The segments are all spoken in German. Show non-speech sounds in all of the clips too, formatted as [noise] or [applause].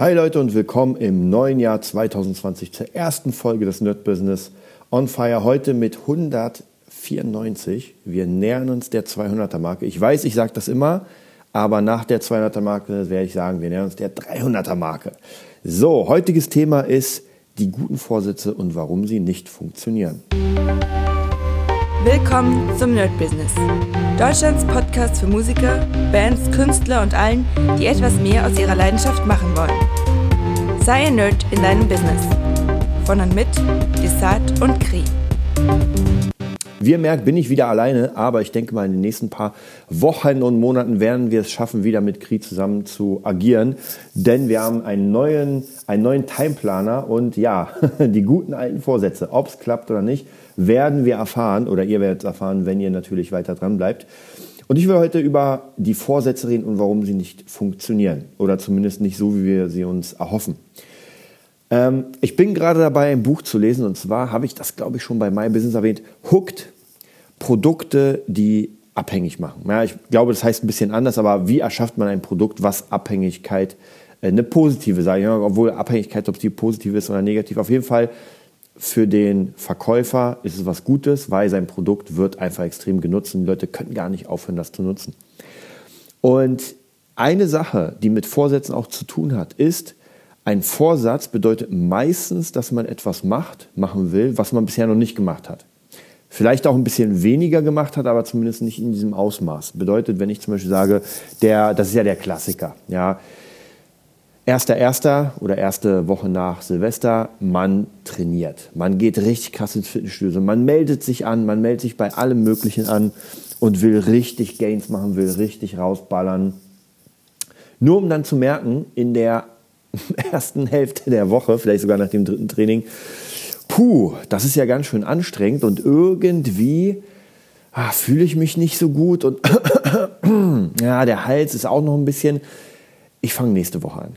Hi Leute und willkommen im neuen Jahr 2020 zur ersten Folge des Nerd Business on Fire. Heute mit 194. Wir nähern uns der 200er Marke. Ich weiß, ich sage das immer, aber nach der 200er Marke werde ich sagen, wir nähern uns der 300er Marke. So, heutiges Thema ist die guten Vorsätze und warum sie nicht funktionieren. Willkommen zum Nerd Business. Deutschlands Podcast für Musiker, Bands, Künstler und allen, die etwas mehr aus ihrer Leidenschaft machen wollen. Sei ein Nerd in deinem Business. Von und mit Desart und Kri. Wie ihr merkt, bin ich wieder alleine, aber ich denke mal, in den nächsten paar Wochen und Monaten werden wir es schaffen, wieder mit Kri zusammen zu agieren. Denn wir haben einen neuen, einen neuen Timeplaner und ja, [laughs] die guten alten Vorsätze, ob es klappt oder nicht, werden wir erfahren oder ihr werdet es erfahren, wenn ihr natürlich weiter dran bleibt. Und ich will heute über die Vorsätze reden und warum sie nicht funktionieren oder zumindest nicht so, wie wir sie uns erhoffen. Ähm, ich bin gerade dabei, ein Buch zu lesen und zwar habe ich das, glaube ich, schon bei My Business erwähnt. Hooked Produkte, die abhängig machen. Ja, ich glaube, das heißt ein bisschen anders, aber wie erschafft man ein Produkt, was Abhängigkeit, äh, eine positive, sage ich obwohl Abhängigkeit, ob die positiv ist oder negativ, auf jeden Fall für den Verkäufer ist es was Gutes, weil sein Produkt wird einfach extrem genutzt und die Leute können gar nicht aufhören, das zu nutzen. Und eine Sache, die mit Vorsätzen auch zu tun hat, ist, ein Vorsatz bedeutet meistens, dass man etwas macht, machen will, was man bisher noch nicht gemacht hat. Vielleicht auch ein bisschen weniger gemacht hat, aber zumindest nicht in diesem Ausmaß. Bedeutet, wenn ich zum Beispiel sage, der, das ist ja der Klassiker, ja, Erster, erster oder erste Woche nach Silvester, man trainiert. Man geht richtig krass ins Fitnessstudio. Man meldet sich an, man meldet sich bei allem Möglichen an und will richtig Gains machen, will richtig rausballern. Nur um dann zu merken, in der [laughs] ersten Hälfte der Woche, vielleicht sogar nach dem dritten Training, puh, das ist ja ganz schön anstrengend und irgendwie ah, fühle ich mich nicht so gut und [clears throat] ja, der Hals ist auch noch ein bisschen. Ich fange nächste Woche an.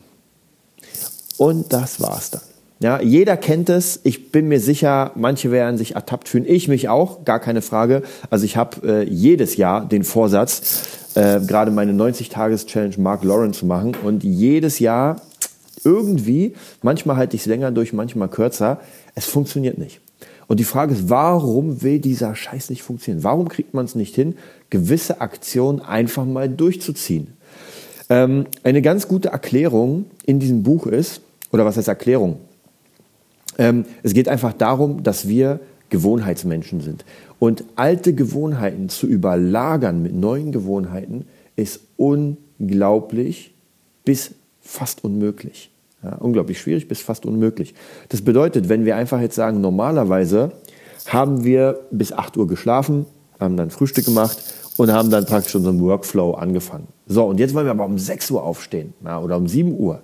Und das war's dann. Ja, jeder kennt es. Ich bin mir sicher, manche werden sich ertappt fühlen. Ich mich auch, gar keine Frage. Also ich habe äh, jedes Jahr den Vorsatz, äh, gerade meine 90-Tages-Challenge Mark Lauren zu machen. Und jedes Jahr irgendwie, manchmal halte ich es länger durch, manchmal kürzer. Es funktioniert nicht. Und die Frage ist, warum will dieser Scheiß nicht funktionieren? Warum kriegt man es nicht hin, gewisse Aktionen einfach mal durchzuziehen? Ähm, eine ganz gute Erklärung in diesem Buch ist, oder was heißt Erklärung? Ähm, es geht einfach darum, dass wir Gewohnheitsmenschen sind. Und alte Gewohnheiten zu überlagern mit neuen Gewohnheiten ist unglaublich bis fast unmöglich. Ja, unglaublich schwierig bis fast unmöglich. Das bedeutet, wenn wir einfach jetzt sagen, normalerweise haben wir bis 8 Uhr geschlafen, haben dann Frühstück gemacht und haben dann praktisch unseren Workflow angefangen. So, und jetzt wollen wir aber um 6 Uhr aufstehen ja, oder um 7 Uhr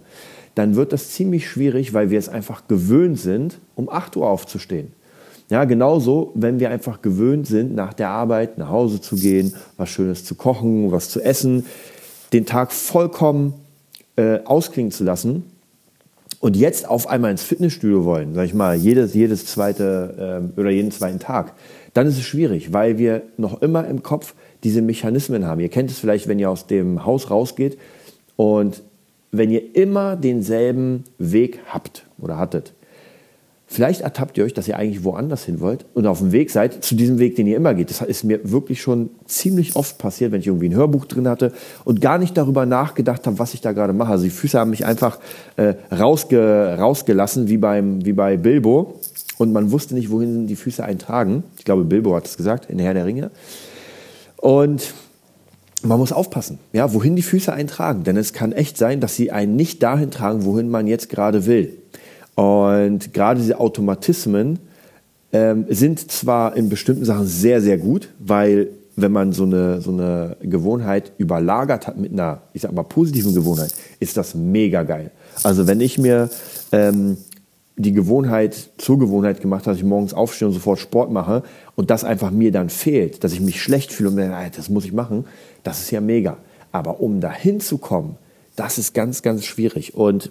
dann wird das ziemlich schwierig, weil wir es einfach gewöhnt sind, um 8 Uhr aufzustehen. Ja, genauso, wenn wir einfach gewöhnt sind, nach der Arbeit nach Hause zu gehen, was Schönes zu kochen, was zu essen, den Tag vollkommen äh, ausklingen zu lassen und jetzt auf einmal ins Fitnessstudio wollen, sag ich mal, jedes, jedes zweite äh, oder jeden zweiten Tag, dann ist es schwierig, weil wir noch immer im Kopf diese Mechanismen haben. Ihr kennt es vielleicht, wenn ihr aus dem Haus rausgeht und wenn ihr immer denselben Weg habt oder hattet. Vielleicht ertappt ihr euch, dass ihr eigentlich woanders hin wollt und auf dem Weg seid zu diesem Weg, den ihr immer geht. Das ist mir wirklich schon ziemlich oft passiert, wenn ich irgendwie ein Hörbuch drin hatte und gar nicht darüber nachgedacht habe, was ich da gerade mache. Also die Füße haben mich einfach äh, rausge rausgelassen, wie, beim, wie bei Bilbo. Und man wusste nicht, wohin die Füße eintragen. Ich glaube, Bilbo hat es gesagt, in Herr der Ringe. Und man muss aufpassen, ja, wohin die Füße eintragen. Denn es kann echt sein, dass sie einen nicht dahin tragen, wohin man jetzt gerade will. Und gerade diese Automatismen ähm, sind zwar in bestimmten Sachen sehr, sehr gut, weil wenn man so eine, so eine Gewohnheit überlagert hat mit einer, ich sag mal, positiven Gewohnheit, ist das mega geil. Also wenn ich mir ähm, die Gewohnheit zur Gewohnheit gemacht habe, dass ich morgens aufstehe und sofort Sport mache und das einfach mir dann fehlt, dass ich mich schlecht fühle und denke, das muss ich machen, das ist ja mega. Aber um dahin zu kommen, das ist ganz, ganz schwierig. Und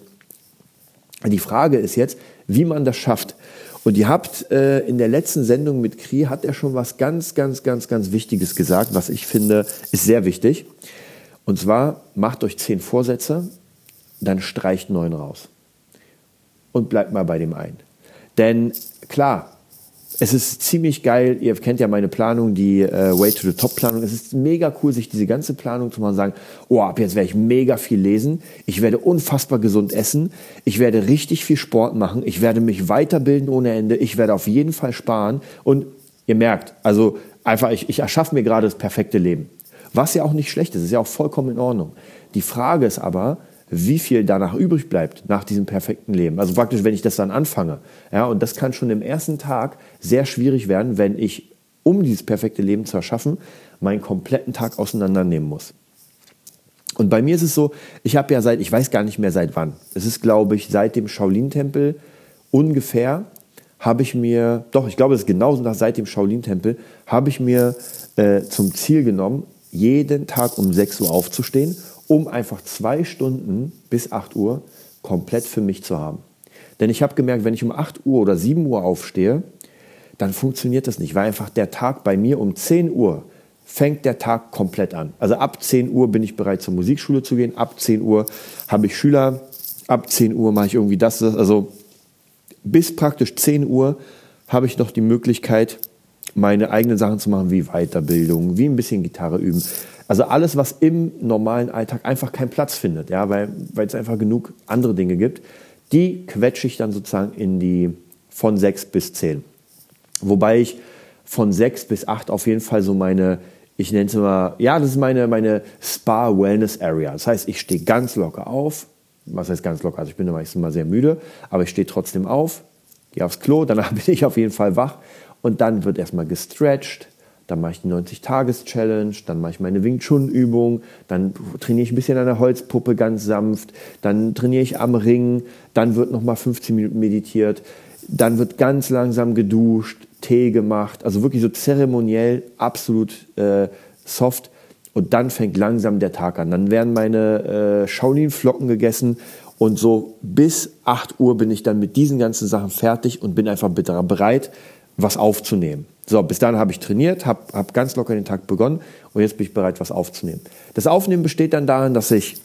die Frage ist jetzt, wie man das schafft. Und ihr habt äh, in der letzten Sendung mit Kri hat er schon was ganz, ganz, ganz, ganz Wichtiges gesagt, was ich finde, ist sehr wichtig. Und zwar macht euch zehn Vorsätze dann streicht neun raus. Und bleibt mal bei dem einen. Denn klar, es ist ziemlich geil. Ihr kennt ja meine Planung, die äh, Way to the Top Planung. Es ist mega cool, sich diese ganze Planung zu machen, sagen, oh, ab jetzt werde ich mega viel lesen. Ich werde unfassbar gesund essen. Ich werde richtig viel Sport machen. Ich werde mich weiterbilden ohne Ende. Ich werde auf jeden Fall sparen. Und ihr merkt, also einfach, ich, ich erschaffe mir gerade das perfekte Leben. Was ja auch nicht schlecht ist, ist ja auch vollkommen in Ordnung. Die Frage ist aber, wie viel danach übrig bleibt nach diesem perfekten Leben. Also praktisch, wenn ich das dann anfange. Ja, und das kann schon im ersten Tag sehr schwierig werden, wenn ich, um dieses perfekte Leben zu erschaffen, meinen kompletten Tag auseinandernehmen muss. Und bei mir ist es so, ich habe ja seit, ich weiß gar nicht mehr seit wann. Es ist, glaube ich, seit dem Shaolin-Tempel ungefähr habe ich mir, doch, ich glaube, es ist genauso nach seit dem Shaolin-Tempel, habe ich mir äh, zum Ziel genommen, jeden Tag um 6 Uhr aufzustehen um einfach zwei Stunden bis 8 Uhr komplett für mich zu haben. Denn ich habe gemerkt, wenn ich um 8 Uhr oder 7 Uhr aufstehe, dann funktioniert das nicht, weil einfach der Tag bei mir um 10 Uhr fängt der Tag komplett an. Also ab 10 Uhr bin ich bereit zur Musikschule zu gehen, ab 10 Uhr habe ich Schüler, ab 10 Uhr mache ich irgendwie das, das. Also bis praktisch 10 Uhr habe ich noch die Möglichkeit, meine eigenen Sachen zu machen, wie Weiterbildung, wie ein bisschen Gitarre üben, also alles, was im normalen Alltag einfach keinen Platz findet, ja, weil, weil es einfach genug andere Dinge gibt, die quetsche ich dann sozusagen in die von sechs bis zehn. Wobei ich von sechs bis acht auf jeden Fall so meine, ich nenne es mal, ja, das ist meine, meine Spa-Wellness-Area. Das heißt, ich stehe ganz locker auf. Was heißt ganz locker? Also ich bin meistens mal sehr müde, aber ich stehe trotzdem auf, gehe aufs Klo, [laughs] danach bin ich auf jeden Fall wach und dann wird erstmal gestretched, dann mache ich die 90-Tages-Challenge, dann mache ich meine Wing Chun-Übung, dann trainiere ich ein bisschen an der Holzpuppe ganz sanft, dann trainiere ich am Ring, dann wird nochmal 15 Minuten meditiert, dann wird ganz langsam geduscht, Tee gemacht, also wirklich so zeremoniell absolut äh, soft und dann fängt langsam der Tag an. Dann werden meine äh, Shaolin-Flocken gegessen und so bis 8 Uhr bin ich dann mit diesen ganzen Sachen fertig und bin einfach bereit, was aufzunehmen. So, bis dahin habe ich trainiert, habe hab ganz locker den Tag begonnen und jetzt bin ich bereit, was aufzunehmen. Das Aufnehmen besteht dann darin, dass ich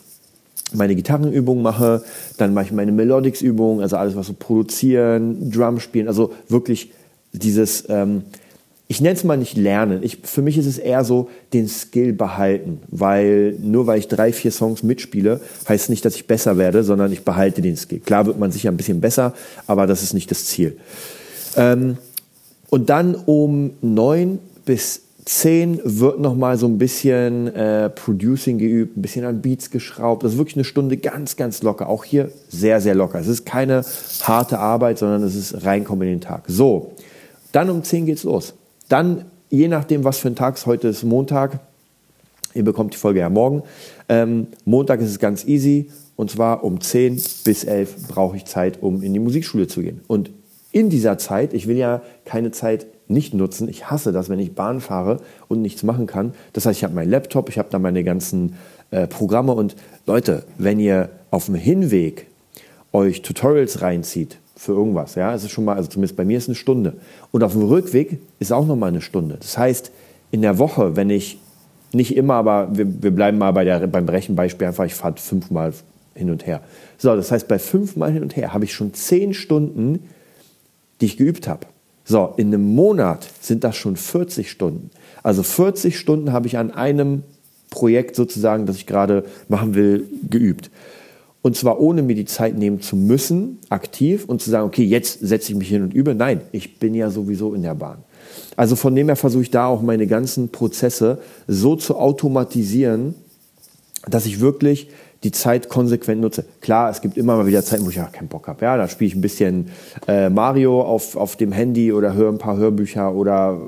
meine Gitarrenübungen mache, dann mache ich meine Melodics-Übungen, also alles, was so produzieren, Drum spielen, also wirklich dieses, ähm, ich nenne es mal nicht lernen. Ich, für mich ist es eher so, den Skill behalten, weil nur weil ich drei, vier Songs mitspiele, heißt nicht, dass ich besser werde, sondern ich behalte den Skill. Klar wird man sicher ein bisschen besser, aber das ist nicht das Ziel. Ähm, und dann um neun bis zehn wird noch mal so ein bisschen äh, Producing geübt, ein bisschen an Beats geschraubt. Das ist wirklich eine Stunde ganz, ganz locker. Auch hier sehr, sehr locker. Es ist keine harte Arbeit, sondern es ist reinkommen in den Tag. So, dann um zehn geht's los. Dann, je nachdem, was für ein Tag es heute ist, Montag. Ihr bekommt die Folge ja morgen. Ähm, Montag ist es ganz easy. Und zwar um 10 bis 11 brauche ich Zeit, um in die Musikschule zu gehen. Und in dieser Zeit, ich will ja keine Zeit nicht nutzen. Ich hasse das, wenn ich Bahn fahre und nichts machen kann. Das heißt, ich habe meinen Laptop, ich habe da meine ganzen äh, Programme und Leute, wenn ihr auf dem Hinweg euch Tutorials reinzieht für irgendwas, ja, es ist schon mal, also zumindest bei mir ist eine Stunde. Und auf dem Rückweg ist auch noch mal eine Stunde. Das heißt, in der Woche, wenn ich nicht immer, aber wir, wir bleiben mal bei der, beim Rechenbeispiel einfach, ich fahre fünfmal hin und her. So, das heißt, bei fünfmal hin und her habe ich schon zehn Stunden die ich geübt habe. So, in einem Monat sind das schon 40 Stunden. Also 40 Stunden habe ich an einem Projekt sozusagen, das ich gerade machen will, geübt. Und zwar ohne mir die Zeit nehmen zu müssen, aktiv und zu sagen, okay, jetzt setze ich mich hin und übe. Nein, ich bin ja sowieso in der Bahn. Also von dem her versuche ich da auch meine ganzen Prozesse so zu automatisieren, dass ich wirklich die Zeit konsequent nutze. Klar, es gibt immer mal wieder Zeiten, wo ich ja keinen Bock habe. Ja, da spiele ich ein bisschen äh, Mario auf, auf dem Handy oder höre ein paar Hörbücher oder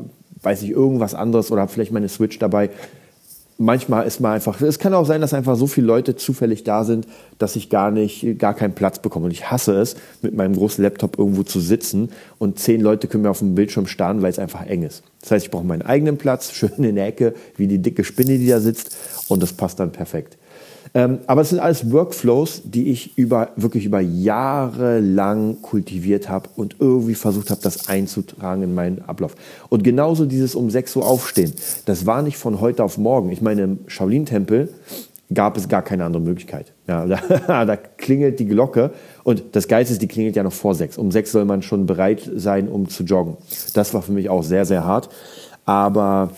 weiß ich irgendwas anderes oder habe vielleicht meine Switch dabei. Manchmal ist man einfach, es kann auch sein, dass einfach so viele Leute zufällig da sind, dass ich gar nicht, gar keinen Platz bekomme. Und ich hasse es, mit meinem großen Laptop irgendwo zu sitzen und zehn Leute können mir auf dem Bildschirm starren, weil es einfach eng ist. Das heißt, ich brauche meinen eigenen Platz, [laughs] schön in der Ecke, wie die dicke Spinne, die da sitzt und das passt dann perfekt. Ähm, aber es sind alles Workflows, die ich über, wirklich über Jahre lang kultiviert habe und irgendwie versucht habe, das einzutragen in meinen Ablauf. Und genauso dieses um 6 Uhr aufstehen, das war nicht von heute auf morgen. Ich meine, im Shaolin-Tempel gab es gar keine andere Möglichkeit. Ja, [laughs] da, da, klingelt die Glocke und das Geilste ist, die klingelt ja noch vor sechs. Um sechs soll man schon bereit sein, um zu joggen. Das war für mich auch sehr, sehr hart. Aber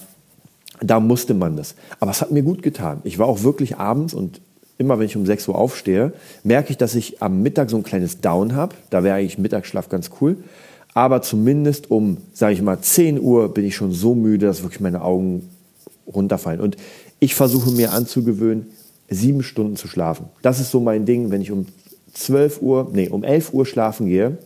da musste man das. Aber es hat mir gut getan. Ich war auch wirklich abends und immer wenn ich um 6 Uhr aufstehe, merke ich, dass ich am Mittag so ein kleines Down habe. Da wäre eigentlich Mittagsschlaf ganz cool. Aber zumindest um, sage ich mal, 10 Uhr bin ich schon so müde, dass wirklich meine Augen runterfallen. Und ich versuche mir anzugewöhnen, sieben Stunden zu schlafen. Das ist so mein Ding, wenn ich um 12 Uhr, nee, um 11 Uhr schlafen gehe,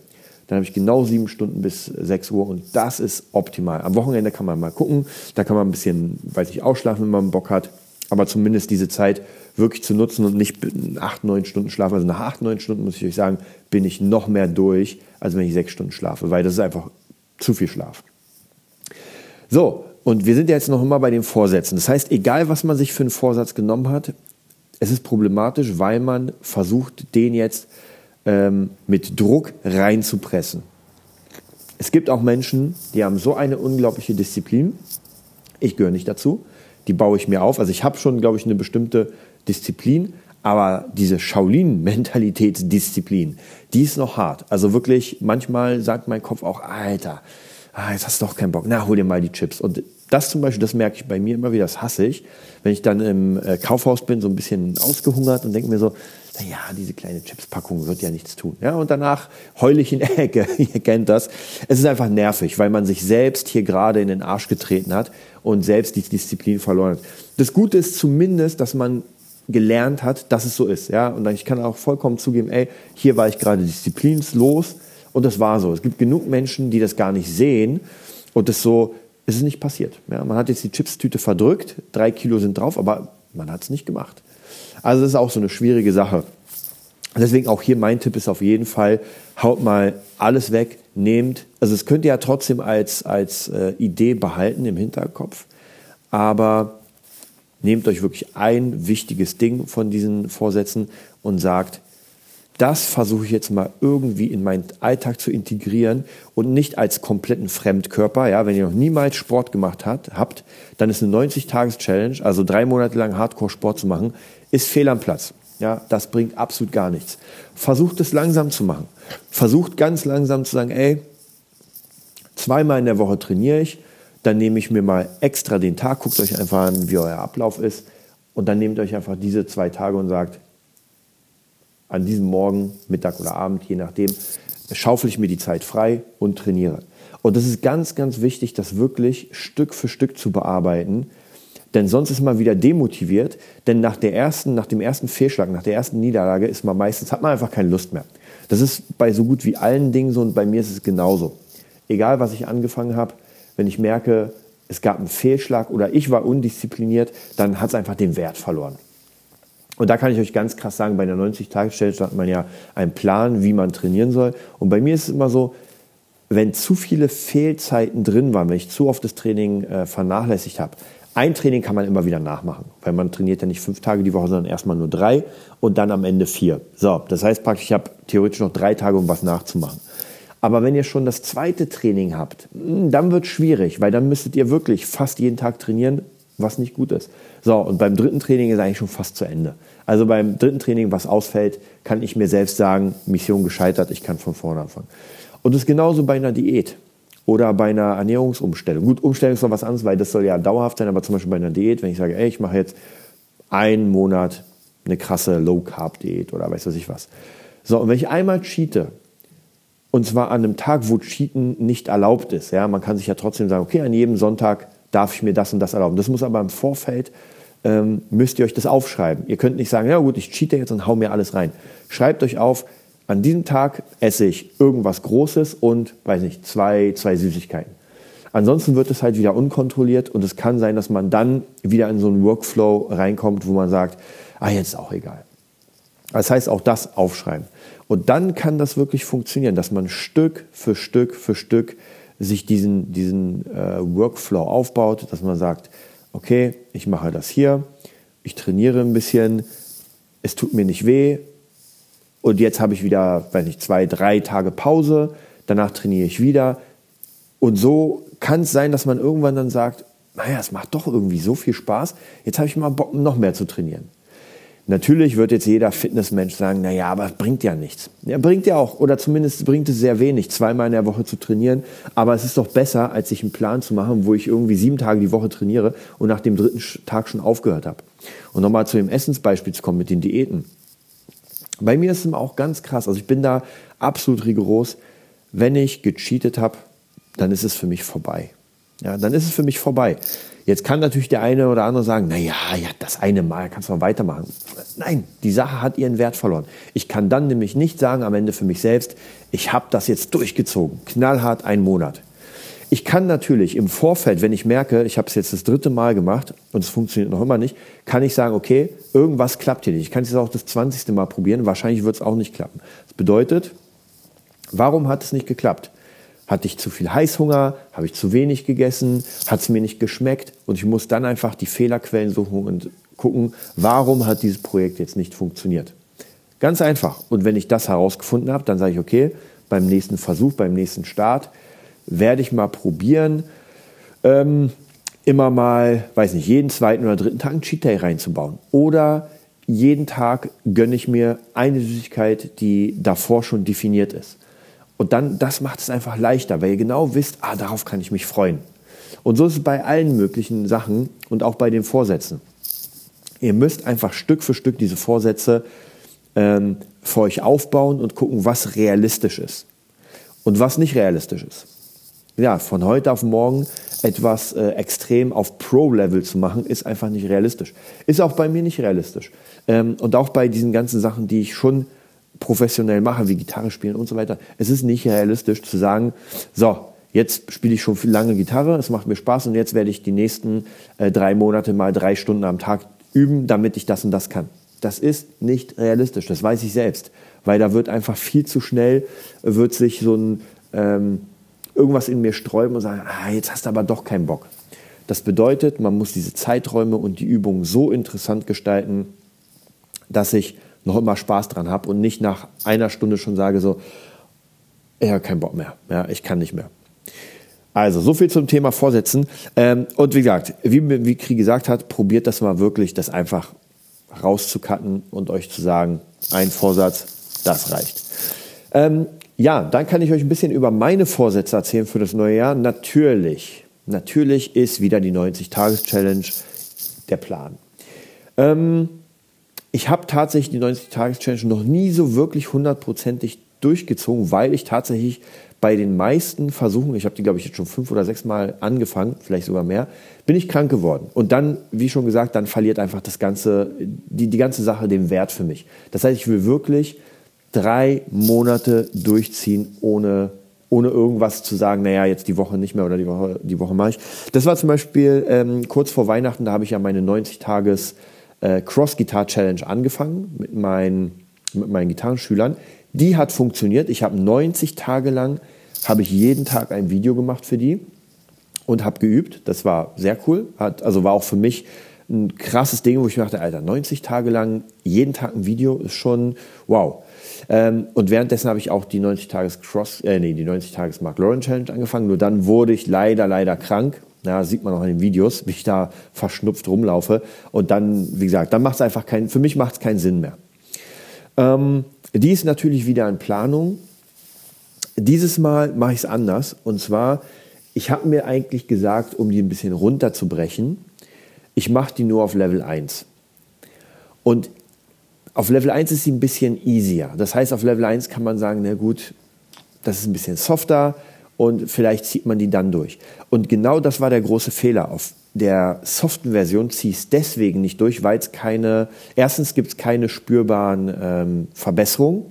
dann habe ich genau sieben Stunden bis 6 Uhr und das ist optimal. Am Wochenende kann man mal gucken, da kann man ein bisschen, weiß ich, ausschlafen, wenn man Bock hat, aber zumindest diese Zeit wirklich zu nutzen und nicht acht, neun Stunden schlafen. Also nach acht, neun Stunden muss ich euch sagen, bin ich noch mehr durch, als wenn ich sechs Stunden schlafe, weil das ist einfach zu viel Schlaf. So, und wir sind ja jetzt noch immer bei den Vorsätzen. Das heißt, egal was man sich für einen Vorsatz genommen hat, es ist problematisch, weil man versucht, den jetzt ähm, mit Druck reinzupressen. Es gibt auch Menschen, die haben so eine unglaubliche Disziplin. Ich gehöre nicht dazu. Die baue ich mir auf. Also ich habe schon, glaube ich, eine bestimmte Disziplin, aber diese Shaolin-Mentalitätsdisziplin, die ist noch hart. Also wirklich, manchmal sagt mein Kopf auch, Alter, ah, jetzt hast du doch keinen Bock. Na, hol dir mal die Chips. Und das zum Beispiel, das merke ich bei mir immer wieder, das hasse ich. Wenn ich dann im äh, Kaufhaus bin, so ein bisschen ausgehungert und denke mir so, naja, diese kleine Chipspackung wird ja nichts tun. Ja, und danach heule ich in der Ecke. [laughs] Ihr kennt das. Es ist einfach nervig, weil man sich selbst hier gerade in den Arsch getreten hat und selbst die Disziplin verloren hat. Das Gute ist zumindest, dass man gelernt hat, dass es so ist. Ja, und ich kann auch vollkommen zugeben, ey, hier war ich gerade disziplinslos und das war so. Es gibt genug Menschen, die das gar nicht sehen und das so, es ist nicht passiert. Ja, man hat jetzt die Chipstüte verdrückt, drei Kilo sind drauf, aber man hat es nicht gemacht. Also das ist auch so eine schwierige Sache. Deswegen auch hier mein Tipp ist auf jeden Fall, haut mal alles weg, nehmt, also es könnt ihr ja trotzdem als, als äh, Idee behalten im Hinterkopf, aber nehmt euch wirklich ein wichtiges Ding von diesen Vorsätzen und sagt, das versuche ich jetzt mal irgendwie in meinen Alltag zu integrieren und nicht als kompletten Fremdkörper. Ja, wenn ihr noch niemals Sport gemacht habt, habt dann ist eine 90-Tages-Challenge, also drei Monate lang Hardcore-Sport zu machen, ist fehl am Platz. Ja, das bringt absolut gar nichts. Versucht es langsam zu machen. Versucht ganz langsam zu sagen, ey, zweimal in der Woche trainiere ich, dann nehme ich mir mal extra den Tag, guckt euch einfach an, wie euer Ablauf ist und dann nehmt euch einfach diese zwei Tage und sagt, an diesem Morgen, Mittag oder Abend, je nachdem, schaufel ich mir die Zeit frei und trainiere. Und das ist ganz, ganz wichtig, das wirklich Stück für Stück zu bearbeiten, denn sonst ist man wieder demotiviert, denn nach, der ersten, nach dem ersten Fehlschlag, nach der ersten Niederlage ist man meistens, hat man einfach keine Lust mehr. Das ist bei so gut wie allen Dingen so und bei mir ist es genauso. Egal, was ich angefangen habe, wenn ich merke, es gab einen Fehlschlag oder ich war undiszipliniert, dann hat es einfach den Wert verloren. Und da kann ich euch ganz krass sagen, bei der 90-Tage-Challenge hat man ja einen Plan, wie man trainieren soll. Und bei mir ist es immer so, wenn zu viele Fehlzeiten drin waren, wenn ich zu oft das Training äh, vernachlässigt habe, ein Training kann man immer wieder nachmachen, weil man trainiert ja nicht fünf Tage die Woche, sondern erstmal nur drei und dann am Ende vier. So, das heißt praktisch, ich habe theoretisch noch drei Tage, um was nachzumachen. Aber wenn ihr schon das zweite Training habt, hm, dann wird es schwierig, weil dann müsstet ihr wirklich fast jeden Tag trainieren, was nicht gut ist. So, und beim dritten Training ist eigentlich schon fast zu Ende. Also beim dritten Training, was ausfällt, kann ich mir selbst sagen, Mission gescheitert, ich kann von vorne anfangen. Und das ist genauso bei einer Diät oder bei einer Ernährungsumstellung. Gut, Umstellung ist noch was anderes, weil das soll ja dauerhaft sein, aber zum Beispiel bei einer Diät, wenn ich sage, ey, ich mache jetzt einen Monat eine krasse Low-Carb-Diät oder weiß was ich was. So, und wenn ich einmal cheate, und zwar an einem Tag, wo Cheaten nicht erlaubt ist. Ja, man kann sich ja trotzdem sagen, okay, an jedem Sonntag darf ich mir das und das erlauben. Das muss aber im Vorfeld, ähm, müsst ihr euch das aufschreiben. Ihr könnt nicht sagen, ja gut, ich cheate jetzt und hau mir alles rein. Schreibt euch auf, an diesem Tag esse ich irgendwas Großes und, weiß nicht, zwei, zwei Süßigkeiten. Ansonsten wird es halt wieder unkontrolliert und es kann sein, dass man dann wieder in so einen Workflow reinkommt, wo man sagt, ah, jetzt ist auch egal. Das heißt, auch das aufschreiben. Und dann kann das wirklich funktionieren, dass man Stück für Stück für Stück sich diesen, diesen äh, Workflow aufbaut, dass man sagt, okay, ich mache das hier, ich trainiere ein bisschen, es tut mir nicht weh und jetzt habe ich wieder, weiß nicht, zwei, drei Tage Pause, danach trainiere ich wieder und so kann es sein, dass man irgendwann dann sagt, naja, es macht doch irgendwie so viel Spaß, jetzt habe ich mal Bock, noch mehr zu trainieren. Natürlich wird jetzt jeder Fitnessmensch sagen, naja, aber es bringt ja nichts. Ja, bringt ja auch, oder zumindest bringt es sehr wenig, zweimal in der Woche zu trainieren. Aber es ist doch besser, als sich einen Plan zu machen, wo ich irgendwie sieben Tage die Woche trainiere und nach dem dritten Tag schon aufgehört habe. Und nochmal zu dem Essensbeispiel zu kommen mit den Diäten. Bei mir ist es auch ganz krass. Also ich bin da absolut rigoros. Wenn ich gecheatet habe, dann ist es für mich vorbei. Ja, dann ist es für mich vorbei. Jetzt kann natürlich der eine oder andere sagen, na ja, ja, das eine Mal kannst du noch weitermachen. Nein, die Sache hat ihren Wert verloren. Ich kann dann nämlich nicht sagen am Ende für mich selbst, ich habe das jetzt durchgezogen, knallhart einen Monat. Ich kann natürlich im Vorfeld, wenn ich merke, ich habe es jetzt das dritte Mal gemacht und es funktioniert noch immer nicht, kann ich sagen, okay, irgendwas klappt hier nicht. Ich kann es jetzt auch das zwanzigste Mal probieren, wahrscheinlich wird es auch nicht klappen. Das bedeutet, warum hat es nicht geklappt? Hatte ich zu viel Heißhunger? Habe ich zu wenig gegessen? Hat es mir nicht geschmeckt? Und ich muss dann einfach die Fehlerquellen suchen und gucken, warum hat dieses Projekt jetzt nicht funktioniert. Ganz einfach. Und wenn ich das herausgefunden habe, dann sage ich, okay, beim nächsten Versuch, beim nächsten Start werde ich mal probieren, ähm, immer mal, weiß nicht, jeden zweiten oder dritten Tag einen Cheat Day reinzubauen. Oder jeden Tag gönne ich mir eine Süßigkeit, die davor schon definiert ist. Und dann, das macht es einfach leichter, weil ihr genau wisst, ah, darauf kann ich mich freuen. Und so ist es bei allen möglichen Sachen und auch bei den Vorsätzen. Ihr müsst einfach Stück für Stück diese Vorsätze ähm, für euch aufbauen und gucken, was realistisch ist und was nicht realistisch ist. Ja, von heute auf morgen etwas äh, extrem auf Pro-Level zu machen, ist einfach nicht realistisch. Ist auch bei mir nicht realistisch. Ähm, und auch bei diesen ganzen Sachen, die ich schon professionell mache, wie Gitarre spielen und so weiter. Es ist nicht realistisch zu sagen, so, jetzt spiele ich schon lange Gitarre, es macht mir Spaß und jetzt werde ich die nächsten äh, drei Monate mal drei Stunden am Tag üben, damit ich das und das kann. Das ist nicht realistisch, das weiß ich selbst, weil da wird einfach viel zu schnell, wird sich so ein ähm, irgendwas in mir sträuben und sagen, ah, jetzt hast du aber doch keinen Bock. Das bedeutet, man muss diese Zeiträume und die Übungen so interessant gestalten, dass ich noch immer Spaß dran habe und nicht nach einer Stunde schon sage so, ich habe keinen Bock mehr, ja, ich kann nicht mehr. Also, so viel zum Thema Vorsätzen. Ähm, und wie gesagt, wie, wie Krieg gesagt hat, probiert das mal wirklich, das einfach rauszucutten und euch zu sagen, ein Vorsatz, das reicht. Ähm, ja, dann kann ich euch ein bisschen über meine Vorsätze erzählen für das neue Jahr. Natürlich, natürlich ist wieder die 90-Tages-Challenge der Plan. Ähm, ich habe tatsächlich die 90-Tages-Challenge noch nie so wirklich hundertprozentig durchgezogen, weil ich tatsächlich bei den meisten Versuchen, ich habe die glaube ich jetzt schon fünf oder sechs Mal angefangen, vielleicht sogar mehr, bin ich krank geworden. Und dann, wie schon gesagt, dann verliert einfach das ganze, die, die ganze Sache den Wert für mich. Das heißt, ich will wirklich drei Monate durchziehen, ohne, ohne irgendwas zu sagen, naja, jetzt die Woche nicht mehr oder die Woche, die Woche mache ich. Das war zum Beispiel ähm, kurz vor Weihnachten, da habe ich ja meine 90 Tages äh, angefangen mit meinen, mit meinen Gitarrenschülern. Die hat funktioniert. Ich habe 90 Tage lang, habe ich jeden Tag ein Video gemacht für die und habe geübt. Das war sehr cool. Hat, also war auch für mich ein krasses Ding, wo ich dachte, Alter, 90 Tage lang jeden Tag ein Video ist schon wow. Ähm, und währenddessen habe ich auch die 90 Tages Cross, äh, nee, die 90 Tages Mark Lauren Challenge angefangen. Nur dann wurde ich leider, leider krank ja, sieht man auch in den Videos, wie ich da verschnupft rumlaufe. Und dann, wie gesagt, dann macht es einfach keinen, für mich macht es keinen Sinn mehr. Ähm, die ist natürlich wieder in Planung. Dieses Mal mache ich es anders. Und zwar, ich habe mir eigentlich gesagt, um die ein bisschen runterzubrechen, ich mache die nur auf Level 1. Und auf Level 1 ist sie ein bisschen easier. Das heißt, auf Level 1 kann man sagen, na gut, das ist ein bisschen softer, und vielleicht zieht man die dann durch. Und genau das war der große Fehler. Auf der soften Version ziehe es deswegen nicht durch, weil es keine, erstens gibt es keine spürbaren ähm, Verbesserungen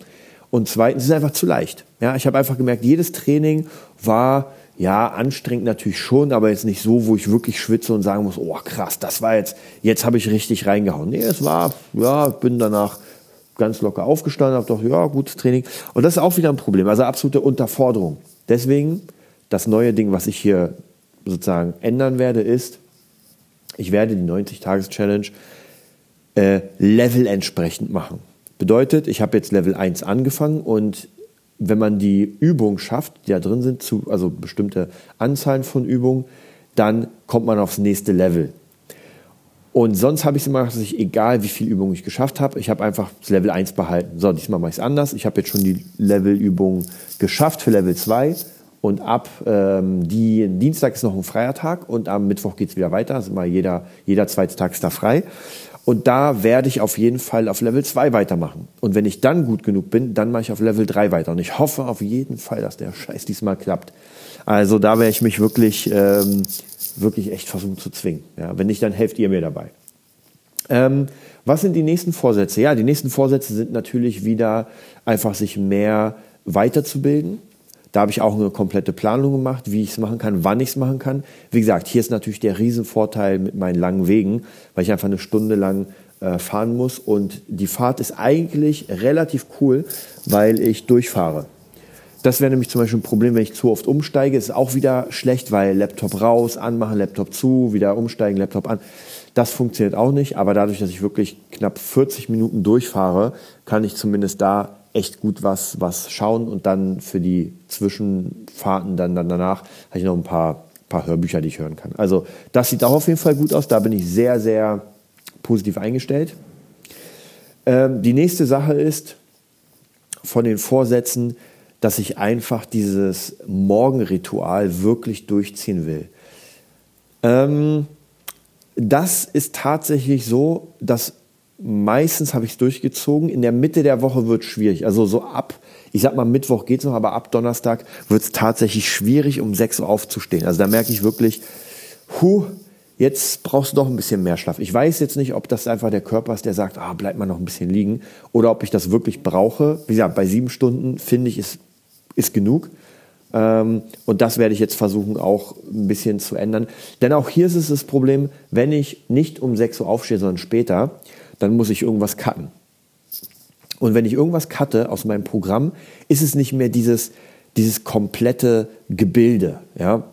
und zweitens ist es einfach zu leicht. Ja, ich habe einfach gemerkt, jedes Training war ja, anstrengend natürlich schon, aber jetzt nicht so, wo ich wirklich schwitze und sagen muss, oh krass, das war jetzt, jetzt habe ich richtig reingehauen. Nee, es war, ja, bin danach ganz locker aufgestanden, habe doch, ja, gutes Training. Und das ist auch wieder ein Problem, also absolute Unterforderung. Deswegen das neue Ding, was ich hier sozusagen ändern werde, ist, ich werde die 90-Tages-Challenge äh, Level entsprechend machen. Bedeutet, ich habe jetzt Level 1 angefangen und wenn man die Übung schafft, die da drin sind, zu, also bestimmte Anzahlen von Übungen, dann kommt man aufs nächste Level. Und sonst habe ich es immer gemacht, dass ich, egal wie viel Übung ich geschafft habe, ich habe einfach das Level 1 behalten. So, diesmal mache ich es anders. Ich habe jetzt schon die Levelübung geschafft für Level 2 und ab ähm, die, Dienstag ist noch ein freier Tag und am Mittwoch geht es wieder weiter. Also immer jeder, jeder zweite Tag ist da frei. Und da werde ich auf jeden Fall auf Level 2 weitermachen. Und wenn ich dann gut genug bin, dann mache ich auf Level 3 weiter. Und ich hoffe auf jeden Fall, dass der Scheiß diesmal klappt. Also da werde ich mich wirklich, ähm, wirklich echt versuchen zu zwingen. Ja, wenn nicht, dann helft ihr mir dabei. Ähm, was sind die nächsten Vorsätze? Ja, die nächsten Vorsätze sind natürlich wieder einfach sich mehr weiterzubilden. Da habe ich auch eine komplette Planung gemacht, wie ich es machen kann, wann ich es machen kann. Wie gesagt, hier ist natürlich der Riesenvorteil mit meinen langen Wegen, weil ich einfach eine Stunde lang äh, fahren muss. Und die Fahrt ist eigentlich relativ cool, weil ich durchfahre. Das wäre nämlich zum Beispiel ein Problem, wenn ich zu oft umsteige. Ist auch wieder schlecht, weil Laptop raus, anmachen, Laptop zu, wieder umsteigen, Laptop an. Das funktioniert auch nicht. Aber dadurch, dass ich wirklich knapp 40 Minuten durchfahre, kann ich zumindest da echt gut was, was schauen und dann für die Zwischenfahrten dann, dann danach habe ich noch ein paar, paar Hörbücher, die ich hören kann. Also das sieht auch auf jeden Fall gut aus. Da bin ich sehr, sehr positiv eingestellt. Ähm, die nächste Sache ist von den Vorsätzen, dass ich einfach dieses Morgenritual wirklich durchziehen will. Ähm, das ist tatsächlich so, dass meistens habe ich es durchgezogen. In der Mitte der Woche wird es schwierig. Also so ab, ich sag mal, Mittwoch geht es noch, aber ab Donnerstag wird es tatsächlich schwierig, um 6 Uhr aufzustehen. Also da merke ich wirklich, huh, jetzt brauchst du doch ein bisschen mehr Schlaf. Ich weiß jetzt nicht, ob das einfach der Körper ist, der sagt, ah, bleib mal noch ein bisschen liegen, oder ob ich das wirklich brauche. Wie gesagt, bei sieben Stunden finde ich, ist, ist genug. Ähm, und das werde ich jetzt versuchen auch ein bisschen zu ändern. Denn auch hier ist es das Problem, wenn ich nicht um 6 Uhr aufstehe, sondern später, dann muss ich irgendwas cutten. Und wenn ich irgendwas cutte aus meinem Programm, ist es nicht mehr dieses, dieses komplette Gebilde. Ja?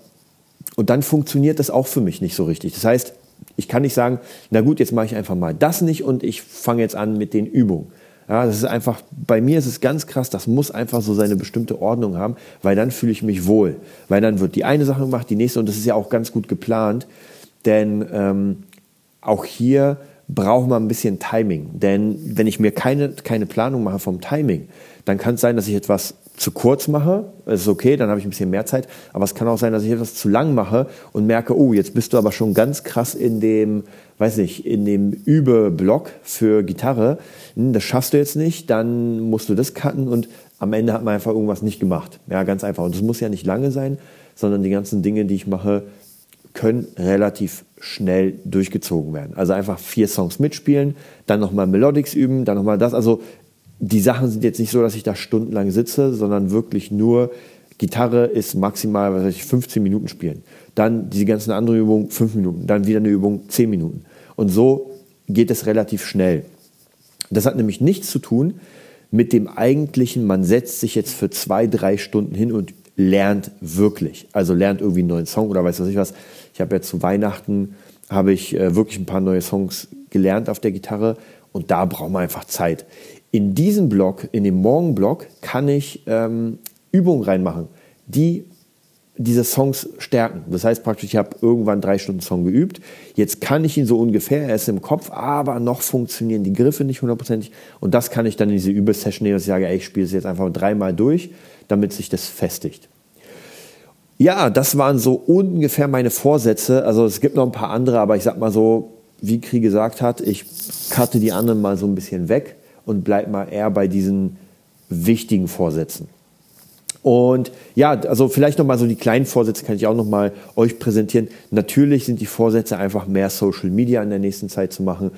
Und dann funktioniert das auch für mich nicht so richtig. Das heißt, ich kann nicht sagen, na gut, jetzt mache ich einfach mal das nicht und ich fange jetzt an mit den Übungen. Ja, das ist einfach, bei mir ist es ganz krass, das muss einfach so seine bestimmte Ordnung haben, weil dann fühle ich mich wohl. Weil dann wird die eine Sache gemacht, die nächste und das ist ja auch ganz gut geplant, denn ähm, auch hier braucht man ein bisschen Timing. Denn wenn ich mir keine, keine Planung mache vom Timing, dann kann es sein, dass ich etwas zu kurz mache. Das ist okay, dann habe ich ein bisschen mehr Zeit. Aber es kann auch sein, dass ich etwas zu lang mache und merke, oh, jetzt bist du aber schon ganz krass in dem, weiß nicht, in dem Übeblock für Gitarre. Hm, das schaffst du jetzt nicht, dann musst du das cutten und am Ende hat man einfach irgendwas nicht gemacht. Ja, ganz einfach. Und das muss ja nicht lange sein, sondern die ganzen Dinge, die ich mache, können relativ schnell durchgezogen werden. Also einfach vier Songs mitspielen, dann nochmal Melodics üben, dann nochmal das. Also die Sachen sind jetzt nicht so, dass ich da stundenlang sitze, sondern wirklich nur Gitarre ist maximal, was weiß ich, 15 Minuten spielen. Dann diese ganzen anderen Übungen 5 Minuten, dann wieder eine Übung 10 Minuten. Und so geht es relativ schnell. Das hat nämlich nichts zu tun mit dem eigentlichen, man setzt sich jetzt für zwei, drei Stunden hin und lernt wirklich. Also lernt irgendwie einen neuen Song oder weiß was ich was. Ich habe jetzt zu Weihnachten habe ich äh, wirklich ein paar neue Songs gelernt auf der Gitarre und da braucht man einfach Zeit. In diesem Block, in dem Morgenblock, kann ich ähm, Übungen reinmachen, die diese Songs stärken. Das heißt praktisch, ich habe irgendwann drei Stunden Song geübt. Jetzt kann ich ihn so ungefähr, er ist im Kopf, aber noch funktionieren die Griffe nicht hundertprozentig. Und das kann ich dann in diese Übesession nehmen, dass ich sage, ey, ich spiele es jetzt einfach dreimal durch, damit sich das festigt. Ja, das waren so ungefähr meine Vorsätze. Also es gibt noch ein paar andere, aber ich sag mal so, wie Krieg gesagt hat, ich cutte die anderen mal so ein bisschen weg und bleib mal eher bei diesen wichtigen Vorsätzen. Und ja, also vielleicht noch mal so die kleinen Vorsätze kann ich auch noch mal euch präsentieren. Natürlich sind die Vorsätze einfach mehr Social Media in der nächsten Zeit zu machen.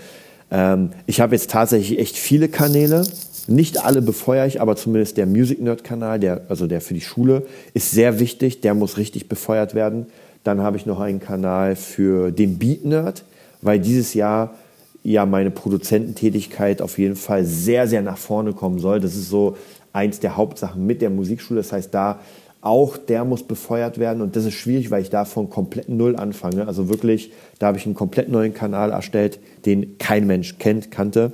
Ähm, ich habe jetzt tatsächlich echt viele Kanäle. Nicht alle befeuere ich, aber zumindest der Music Nerd Kanal, der, also der für die Schule, ist sehr wichtig. Der muss richtig befeuert werden. Dann habe ich noch einen Kanal für den Beat Nerd, weil dieses Jahr ja meine Produzententätigkeit auf jeden Fall sehr, sehr nach vorne kommen soll. Das ist so eins der Hauptsachen mit der Musikschule. Das heißt, da auch der muss befeuert werden und das ist schwierig, weil ich da von komplett null anfange. Also wirklich, da habe ich einen komplett neuen Kanal erstellt, den kein Mensch kennt, kannte.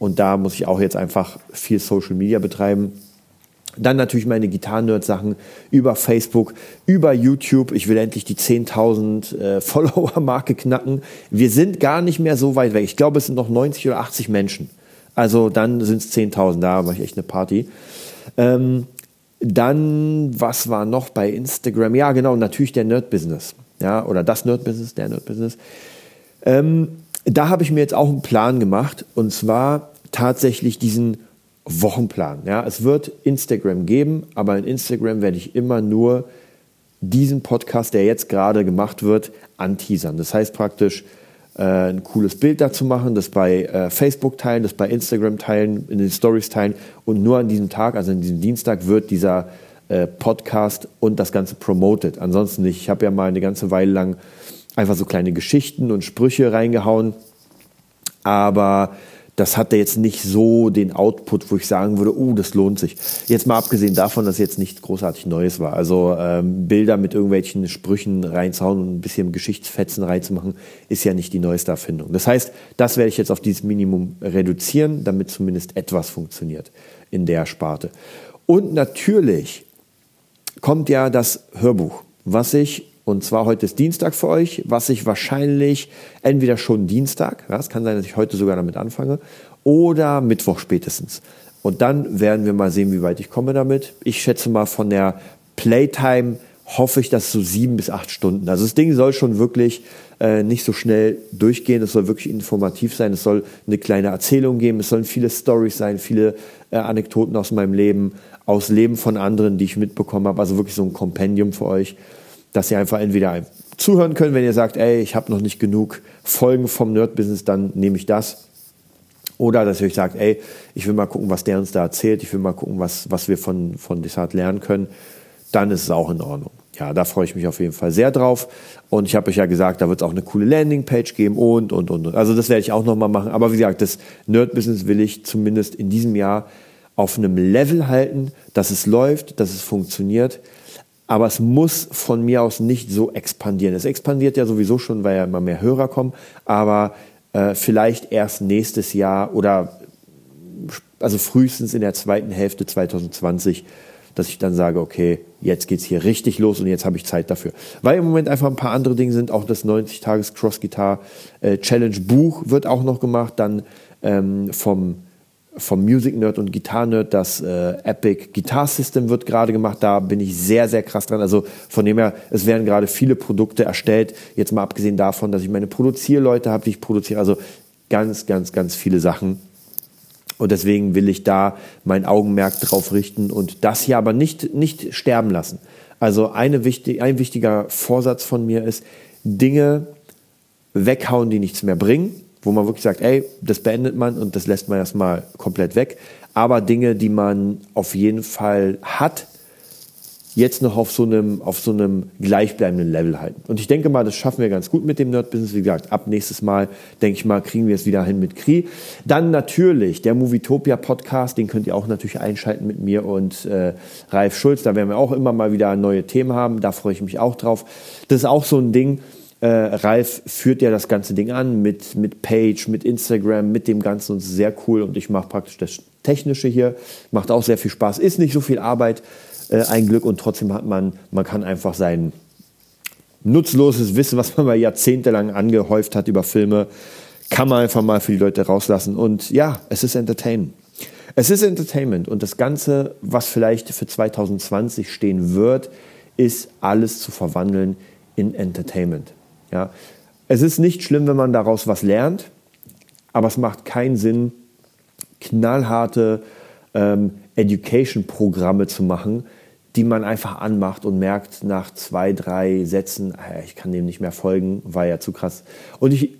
Und da muss ich auch jetzt einfach viel Social Media betreiben. Dann natürlich meine Gitarren-Nerd-Sachen über Facebook, über YouTube. Ich will endlich die 10.000 äh, [laughs] Follower-Marke knacken. Wir sind gar nicht mehr so weit weg. Ich glaube, es sind noch 90 oder 80 Menschen. Also dann sind es 10.000. Da mache ich echt eine Party. Ähm, dann, was war noch bei Instagram? Ja, genau, natürlich der Nerd-Business. Ja, oder das Nerd-Business, der Nerd-Business. Ähm, da habe ich mir jetzt auch einen Plan gemacht. Und zwar tatsächlich diesen Wochenplan. Ja, es wird Instagram geben, aber in Instagram werde ich immer nur diesen Podcast, der jetzt gerade gemacht wird, anteasern. Das heißt praktisch, äh, ein cooles Bild dazu machen, das bei äh, Facebook teilen, das bei Instagram teilen, in den Stories teilen und nur an diesem Tag, also an diesem Dienstag, wird dieser äh, Podcast und das Ganze promoted. Ansonsten nicht. Ich habe ja mal eine ganze Weile lang einfach so kleine Geschichten und Sprüche reingehauen, aber das hatte jetzt nicht so den Output, wo ich sagen würde, oh, das lohnt sich. Jetzt mal abgesehen davon, dass jetzt nichts großartig Neues war. Also ähm, Bilder mit irgendwelchen Sprüchen reinzuhauen und ein bisschen Geschichtsfetzen reinzumachen, ist ja nicht die neueste Erfindung. Das heißt, das werde ich jetzt auf dieses Minimum reduzieren, damit zumindest etwas funktioniert in der Sparte. Und natürlich kommt ja das Hörbuch, was ich und zwar heute ist Dienstag für euch, was ich wahrscheinlich entweder schon Dienstag, ja, es kann sein, dass ich heute sogar damit anfange, oder Mittwoch spätestens. Und dann werden wir mal sehen, wie weit ich komme damit. Ich schätze mal von der Playtime hoffe ich, dass so sieben bis acht Stunden. Also das Ding soll schon wirklich äh, nicht so schnell durchgehen. Es soll wirklich informativ sein. Es soll eine kleine Erzählung geben. Es sollen viele Stories sein, viele äh, Anekdoten aus meinem Leben, aus Leben von anderen, die ich mitbekommen habe. Also wirklich so ein Kompendium für euch dass ihr einfach entweder zuhören könnt, wenn ihr sagt, ey, ich habe noch nicht genug Folgen vom Nerd-Business, dann nehme ich das. Oder dass ihr euch sagt, ey, ich will mal gucken, was der uns da erzählt, ich will mal gucken, was, was wir von, von Desart lernen können, dann ist es auch in Ordnung. Ja, da freue ich mich auf jeden Fall sehr drauf. Und ich habe euch ja gesagt, da wird es auch eine coole Landingpage geben und, und, und. Also das werde ich auch nochmal machen. Aber wie gesagt, das Nerd-Business will ich zumindest in diesem Jahr auf einem Level halten, dass es läuft, dass es funktioniert aber es muss von mir aus nicht so expandieren. Es expandiert ja sowieso schon, weil ja immer mehr Hörer kommen, aber äh, vielleicht erst nächstes Jahr oder also frühestens in der zweiten Hälfte 2020, dass ich dann sage, okay, jetzt geht's hier richtig los und jetzt habe ich Zeit dafür. Weil im Moment einfach ein paar andere Dinge sind, auch das 90 Tages Cross Guitar äh, Challenge Buch wird auch noch gemacht, dann ähm, vom vom Music Nerd und Gitarre Nerd, das äh, Epic Guitar System wird gerade gemacht. Da bin ich sehr, sehr krass dran. Also von dem her, es werden gerade viele Produkte erstellt. Jetzt mal abgesehen davon, dass ich meine Produzierleute habe, die ich produziere. Also ganz, ganz, ganz viele Sachen. Und deswegen will ich da mein Augenmerk drauf richten und das hier aber nicht, nicht sterben lassen. Also eine wichtig, ein wichtiger Vorsatz von mir ist, Dinge weghauen, die nichts mehr bringen wo man wirklich sagt, ey, das beendet man und das lässt man erstmal komplett weg. Aber Dinge, die man auf jeden Fall hat, jetzt noch auf so einem, auf so einem gleichbleibenden Level halten. Und ich denke mal, das schaffen wir ganz gut mit dem Nerd-Business. Wie gesagt, ab nächstes Mal, denke ich mal, kriegen wir es wieder hin mit Kri. Dann natürlich der Movietopia Podcast, den könnt ihr auch natürlich einschalten mit mir und äh, Ralf Schulz. Da werden wir auch immer mal wieder neue Themen haben. Da freue ich mich auch drauf. Das ist auch so ein Ding, äh, Ralf führt ja das ganze Ding an mit, mit Page, mit Instagram, mit dem Ganzen und sehr cool und ich mache praktisch das Technische hier. Macht auch sehr viel Spaß, ist nicht so viel Arbeit, äh, ein Glück und trotzdem hat man, man kann einfach sein nutzloses Wissen, was man mal jahrzehntelang angehäuft hat über Filme, kann man einfach mal für die Leute rauslassen und ja, es ist Entertainment. Es ist Entertainment und das Ganze, was vielleicht für 2020 stehen wird, ist alles zu verwandeln in Entertainment. Ja. Es ist nicht schlimm, wenn man daraus was lernt, aber es macht keinen Sinn, knallharte ähm, Education-Programme zu machen, die man einfach anmacht und merkt nach zwei, drei Sätzen, ah ich kann dem nicht mehr folgen, war ja zu krass. Und ich,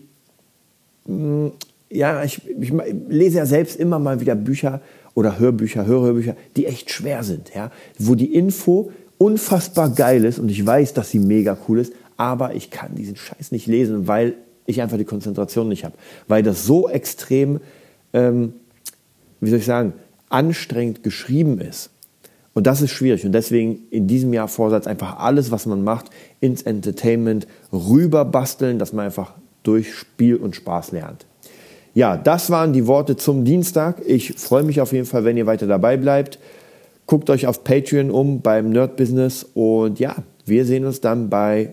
mm, ja, ich, ich lese ja selbst immer mal wieder Bücher oder Hörbücher, Hörhörbücher, die echt schwer sind, ja, wo die Info unfassbar geil ist und ich weiß, dass sie mega cool ist, aber ich kann diesen Scheiß nicht lesen, weil ich einfach die Konzentration nicht habe. Weil das so extrem, ähm, wie soll ich sagen, anstrengend geschrieben ist. Und das ist schwierig. Und deswegen in diesem Jahr Vorsatz einfach alles, was man macht, ins Entertainment rüberbasteln, dass man einfach durch Spiel und Spaß lernt. Ja, das waren die Worte zum Dienstag. Ich freue mich auf jeden Fall, wenn ihr weiter dabei bleibt. Guckt euch auf Patreon um beim Nerd Business und ja, wir sehen uns dann bei,